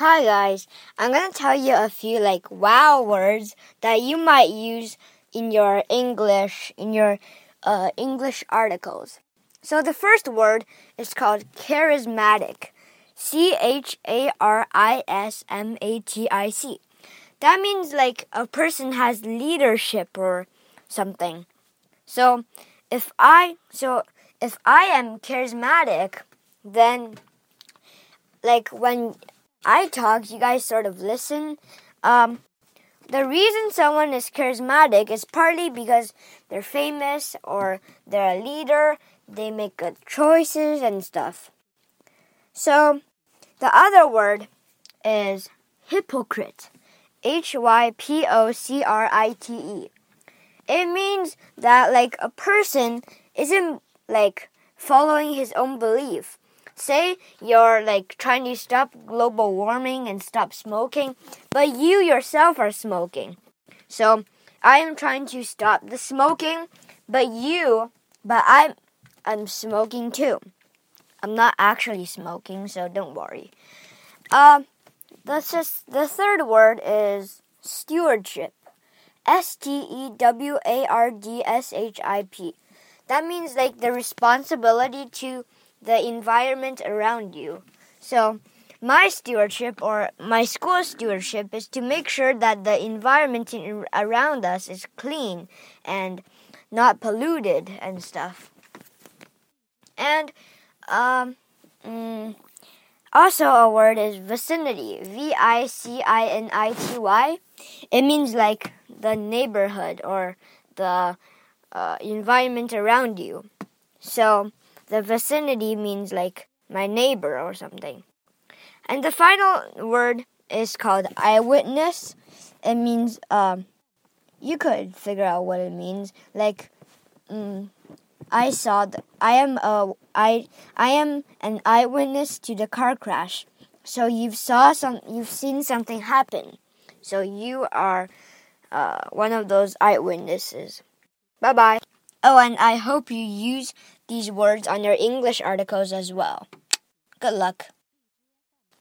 Hi guys, I'm gonna tell you a few like wow words that you might use in your English in your uh, English articles. So the first word is called charismatic. C H A R I S M A T I C. That means like a person has leadership or something. So if I so if I am charismatic, then like when I talk, you guys sort of listen. Um, the reason someone is charismatic is partly because they're famous or they're a leader, they make good choices and stuff. So, the other word is hypocrite. H Y P O C R I T E. It means that like a person isn't like following his own belief say you're like trying to stop global warming and stop smoking, but you yourself are smoking. So I am trying to stop the smoking, but you, but I'm, I'm smoking too. I'm not actually smoking, so don't worry. Um, that's just the third word is stewardship. S T E W A R D S H I P. That means like the responsibility to the environment around you. So, my stewardship or my school stewardship is to make sure that the environment in, around us is clean and not polluted and stuff. And um, mm, also, a word is vicinity. V I C I N I T Y. It means like the neighborhood or the uh, environment around you. So, the vicinity means like my neighbor or something. And the final word is called eyewitness. It means um, you could figure out what it means. Like um, I saw the, I am a I I am an eyewitness to the car crash. So you've saw some you've seen something happen. So you are uh, one of those eyewitnesses. Bye bye. Oh, and I hope you use these words on your English articles as well. Good luck.